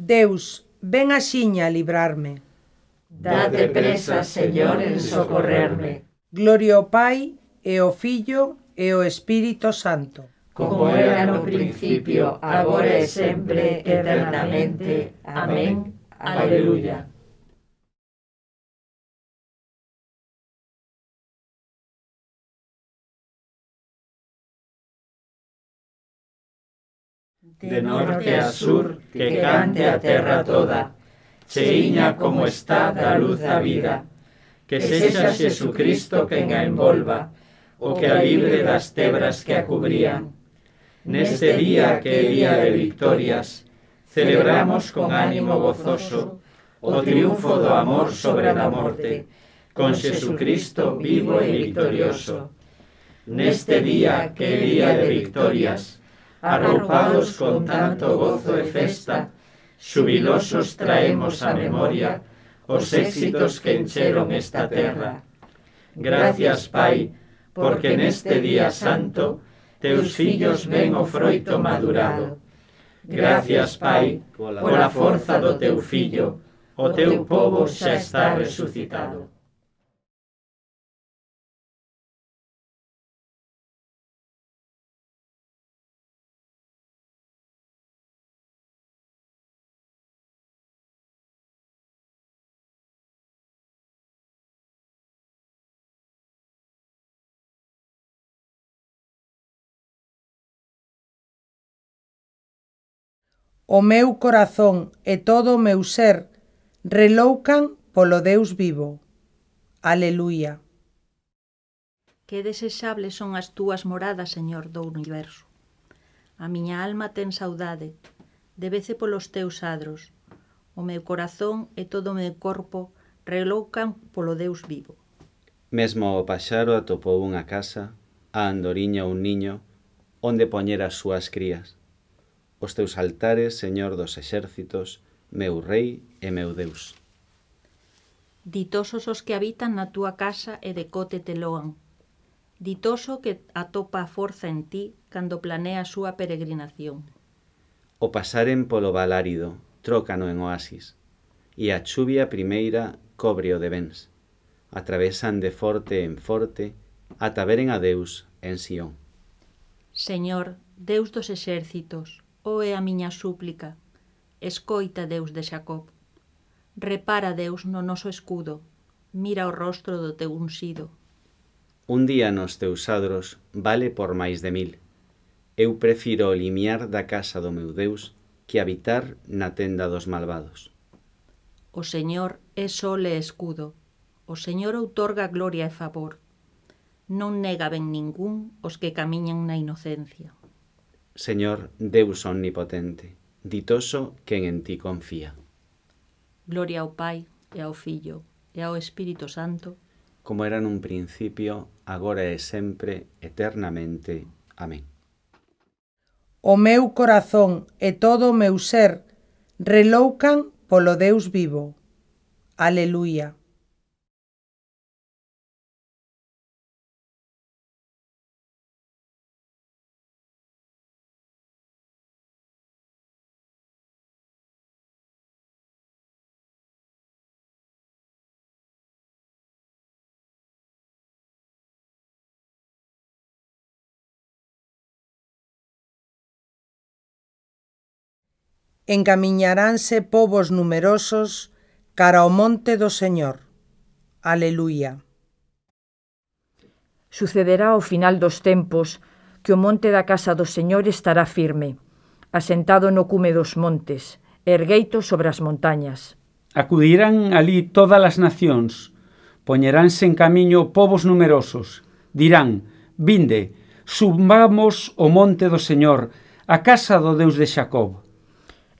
Deus, ven axiña a librarme. Date presa, Señor, en socorrerme. Gloria ao Pai, e ao Filho, e ao Espírito Santo. Como era no principio, agora e sempre, eternamente. Amén. Aleluya. de norte a sur, que cante a terra toda, cheiña como está da luz da vida, que sexa Xesucristo quen a envolva, o que a libre das tebras que a cubrían. Neste día que é día de victorias, celebramos con ánimo gozoso o triunfo do amor sobre a morte, con Xesucristo vivo e victorioso. Neste día que é día de victorias, arropados con tanto gozo e festa, xubilosos traemos a memoria os éxitos que encheron esta terra. Gracias, Pai, porque neste día santo teus fillos ven o froito madurado. Gracias, Pai, pola forza do teu fillo, o teu povo xa está resucitado. o meu corazón e todo o meu ser reloucan polo Deus vivo. Aleluia. Que desexables son as túas moradas, Señor do universo. A miña alma ten saudade, debece polos teus adros. O meu corazón e todo o meu corpo reloucan polo Deus vivo. Mesmo o paxaro atopou unha casa, a andoriña un niño, onde poñer as súas crías os teus altares, Señor dos exércitos, meu Rei e meu Deus. Ditosos os que habitan na túa casa e de cote te loan. Ditoso que atopa a forza en ti cando planea a súa peregrinación. O pasaren polo valárido, trócano en oasis, e a chuvia primeira cobre o de bens. Atravesan de forte en forte ata veren a Deus en Sión. Señor, Deus dos exércitos, Ó é a miña súplica. Escoita, Deus de Xacob. Repara, Deus, no noso escudo. Mira o rostro do teu unxido. Un día nos teus adros vale por máis de mil. Eu prefiro o limiar da casa do meu Deus que habitar na tenda dos malvados. O Señor é sol e escudo. O Señor outorga gloria e favor. Non nega ben ningún os que camiñan na inocencia. Señor Deus omnipotente, ditoso quen en ti confía. Gloria ao Pai e ao Fillo e ao Espírito Santo, como era nun principio, agora e sempre, eternamente. Amén. O meu corazón e todo o meu ser reloucan polo Deus vivo. Aleluia. encamiñaránse povos numerosos cara ao monte do Señor. Aleluia. Sucederá ao final dos tempos que o monte da casa do Señor estará firme, asentado no cume dos montes, ergueito sobre as montañas. Acudirán ali todas as nacións, poñeránse en camiño povos numerosos, dirán, vinde, subamos o monte do Señor, a casa do Deus de Xacob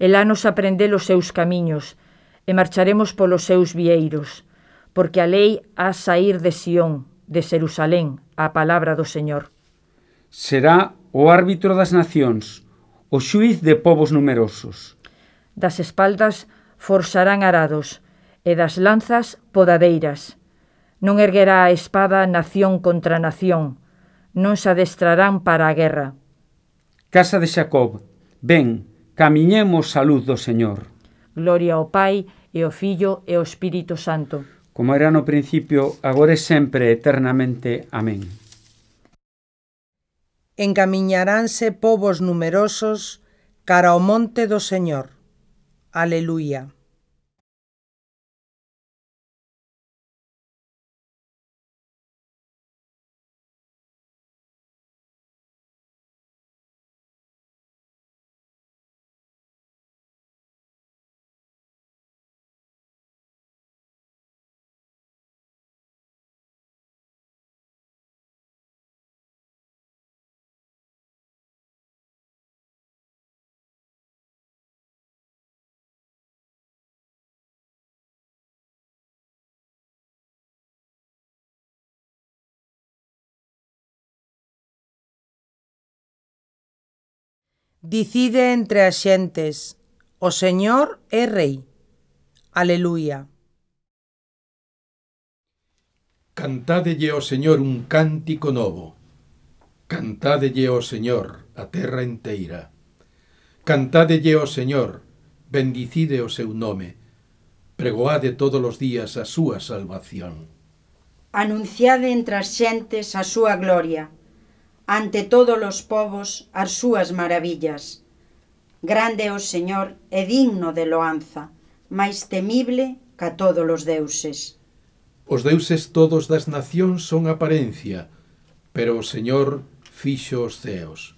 Elá nos aprender os seus camiños, e marcharemos polos seus vieiros, porque a lei ha sair de Sión, de Xerusalén, a palabra do Señor. Será o árbitro das nacións, o xuiz de povos numerosos. Das espaldas forzarán arados, e das lanzas podadeiras. Non erguerá a espada nación contra nación, non se adestrarán para a guerra. Casa de Xacob, ven, Camiñemos a luz do Señor. Gloria ao Pai e ao Filho e ao Espírito Santo. Como era no principio, agora e sempre, eternamente. Amén. Encamiñaránse povos numerosos cara ao monte do Señor. Aleluia. Dicide entre as xentes, o Señor é Rei. Aleluia. Cantádelle ao Señor un cántico novo. Cantádelle ao Señor a terra inteira. Cantádelle ao Señor, bendicide o seu nome. Pregoade todos os días a súa salvación. Anunciade entre as xentes a súa gloria ante todos os povos as súas maravillas. Grande é o Señor e digno de loanza, máis temible ca todos os deuses. Os deuses todos das nacións son aparencia, pero o Señor fixo os ceos.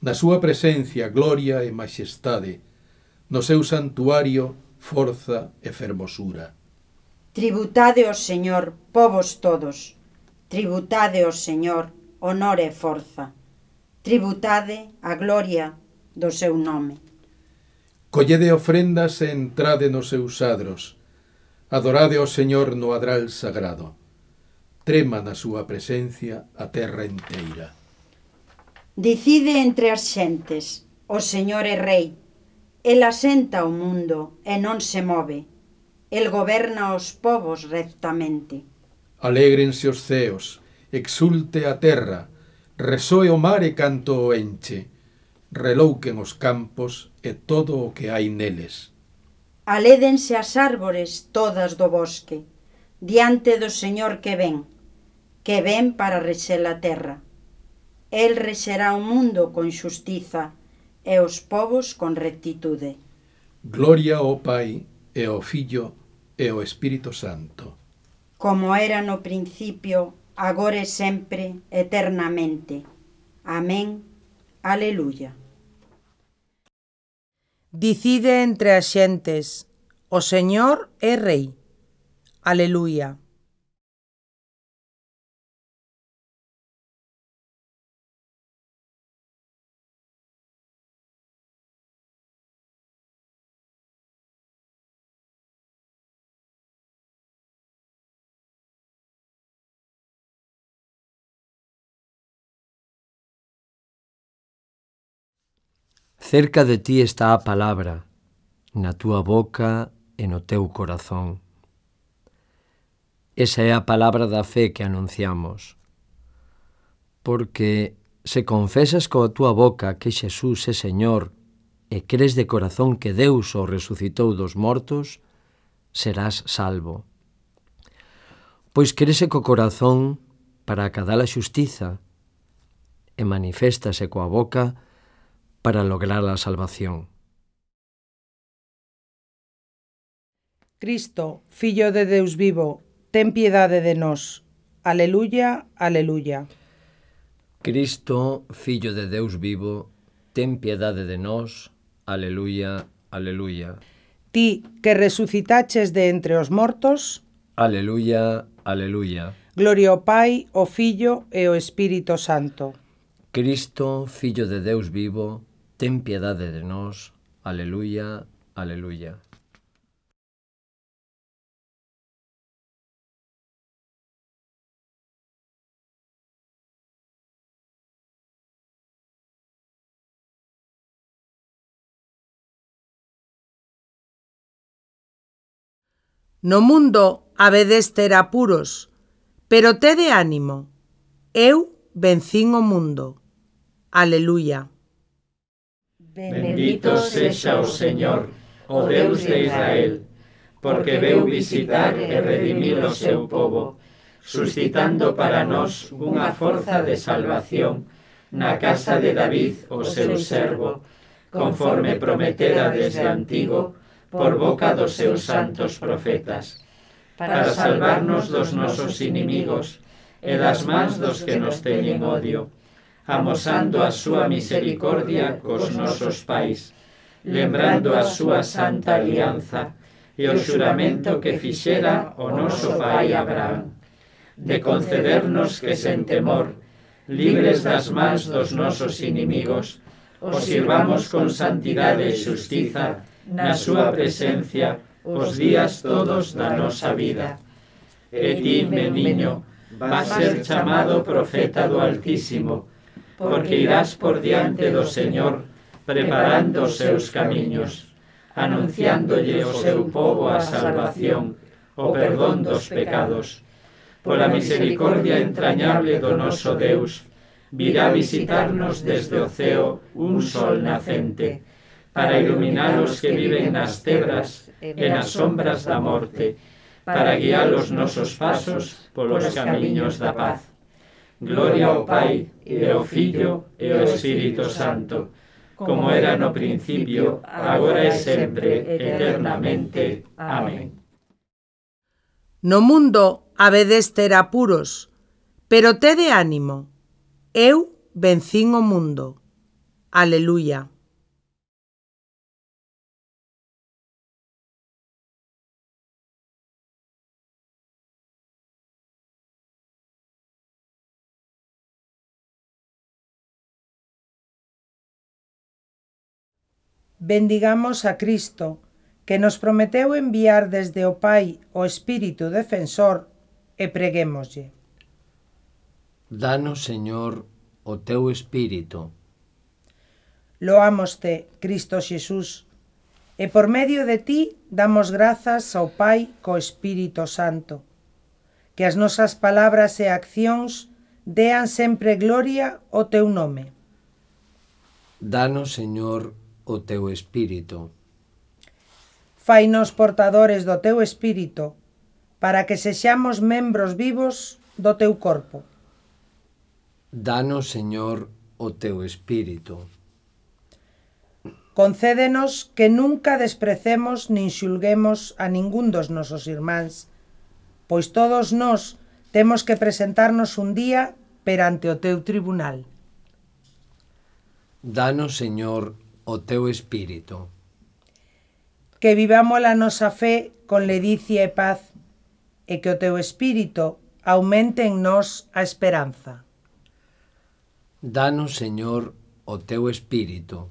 Na súa presencia, gloria e majestade, no seu santuario, forza e fermosura. Tributade ao Señor, povos todos, tributade ao Señor, honor e forza. Tributade a gloria do seu nome. Collede ofrendas e entrade nos seus adros. Adorade ao Señor no adral sagrado. Trema na súa presencia a terra inteira. Dicide entre as xentes, o Señor é Rei. El asenta o mundo e non se move. El goberna os povos rectamente. Alégrense os ceos, exulte a terra, resoe o mar e canto o enche, relouquen os campos e todo o que hai neles. Alédense as árbores todas do bosque, diante do Señor que ven, que ven para rexer a terra. El rexerá o mundo con xustiza e os povos con rectitude. Gloria ao Pai e ao Fillo e ao Espírito Santo. Como era no principio, agora e sempre, eternamente. Amén. Aleluia. Dicide entre as xentes, o Señor é Rei. Aleluia. Cerca de ti está a palabra, na túa boca e no teu corazón. Esa é a palabra da fe que anunciamos. Porque se confesas coa túa boca que Xesús é Señor e crees de corazón que Deus o resucitou dos mortos, serás salvo. Pois crese co corazón para acadar a xustiza e maniféstase coa boca para para lograr la salvación. Cristo, Fillo de Deus vivo, ten piedade de nós. Aleluya, aleluya. Cristo, Fillo de Deus vivo, ten piedade de nós. Aleluya, aleluya. Ti que resucitaches de entre os mortos. Aleluya, aleluya. Gloria ao Pai, ao Fillo e ao Espírito Santo. Cristo, Fillo de Deus vivo, ten piedade de nós, aleluya, aleluya. No mundo habedes ter apuros, pero tede ánimo. Eu vencín o mundo. Aleluya. Bendito sexa o Señor, oh o Deus de Israel, porque veu visitar e redimir o seu povo, suscitando para nós unha forza de salvación na casa de David, o seu servo, conforme prometera desde antigo por boca dos seus santos profetas, para salvarnos dos nosos inimigos e das mans dos que nos teñen odio, amosando a súa misericordia cos nosos pais, lembrando a súa santa alianza e o xuramento que fixera o noso pai Abraham, de concedernos que sen temor, libres das mans dos nosos inimigos, os sirvamos con santidade e xustiza na súa presencia os días todos da nosa vida. E ti, meniño, vas ser chamado profeta do Altísimo, porque irás por diante do Señor, preparando os seus camiños, anunciándolle o seu povo a salvación, o perdón dos pecados. Pola misericordia entrañable do noso Deus, virá visitarnos desde o ceo un sol nacente, para iluminar os que viven nas tebras e nas sombras da morte, para guiar os nosos pasos polos camiños da paz. Gloria ao Pai, e ao Filho, e ao Espírito Santo, como era no principio, agora e sempre, eternamente. Amén. No mundo habedes ter apuros, pero tede ánimo. Eu vencín o mundo. Aleluya. bendigamos a Cristo, que nos prometeu enviar desde o Pai o Espírito Defensor, e preguémoslle. Danos, Señor, o teu Espírito. Loámoste, Cristo Xesús, e por medio de ti damos grazas ao Pai co Espírito Santo. Que as nosas palabras e accións dean sempre gloria ao teu nome. Danos, Señor, o teu espírito. Fainos portadores do teu espírito, para que sexamos membros vivos do teu corpo. Danos, Señor, o teu espírito. Concédenos que nunca desprecemos nin xulguemos a ningún dos nosos irmáns, pois todos nós temos que presentarnos un día perante o teu tribunal. Danos, Señor, o teu espírito. Que vivamos a nosa fe con ledicia e paz e que o teu espírito aumente en nós a esperanza. Danos, Señor, o teu espírito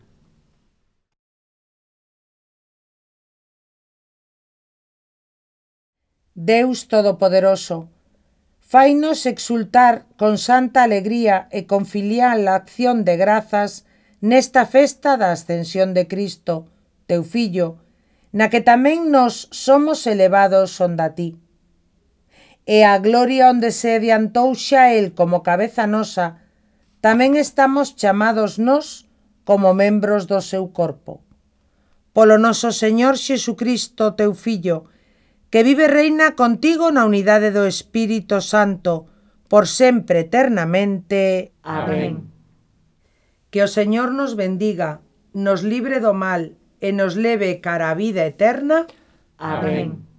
Deus Todopoderoso. Fainos exultar con santa alegría e con filial acción de grazas nesta festa da ascensión de Cristo, teu Fillo, na que tamén nos somos elevados onda ti. E a gloria onde se adiantou xa el como cabeza nosa, tamén estamos chamados nos como membros do seu corpo. Polo noso Señor Xesucristo, teu Fillo, que vive reina contigo na unidade do Espírito Santo, por sempre eternamente. Amén. Que o Señor nos bendiga, nos libre do mal e nos leve cara a vida eterna. Amén.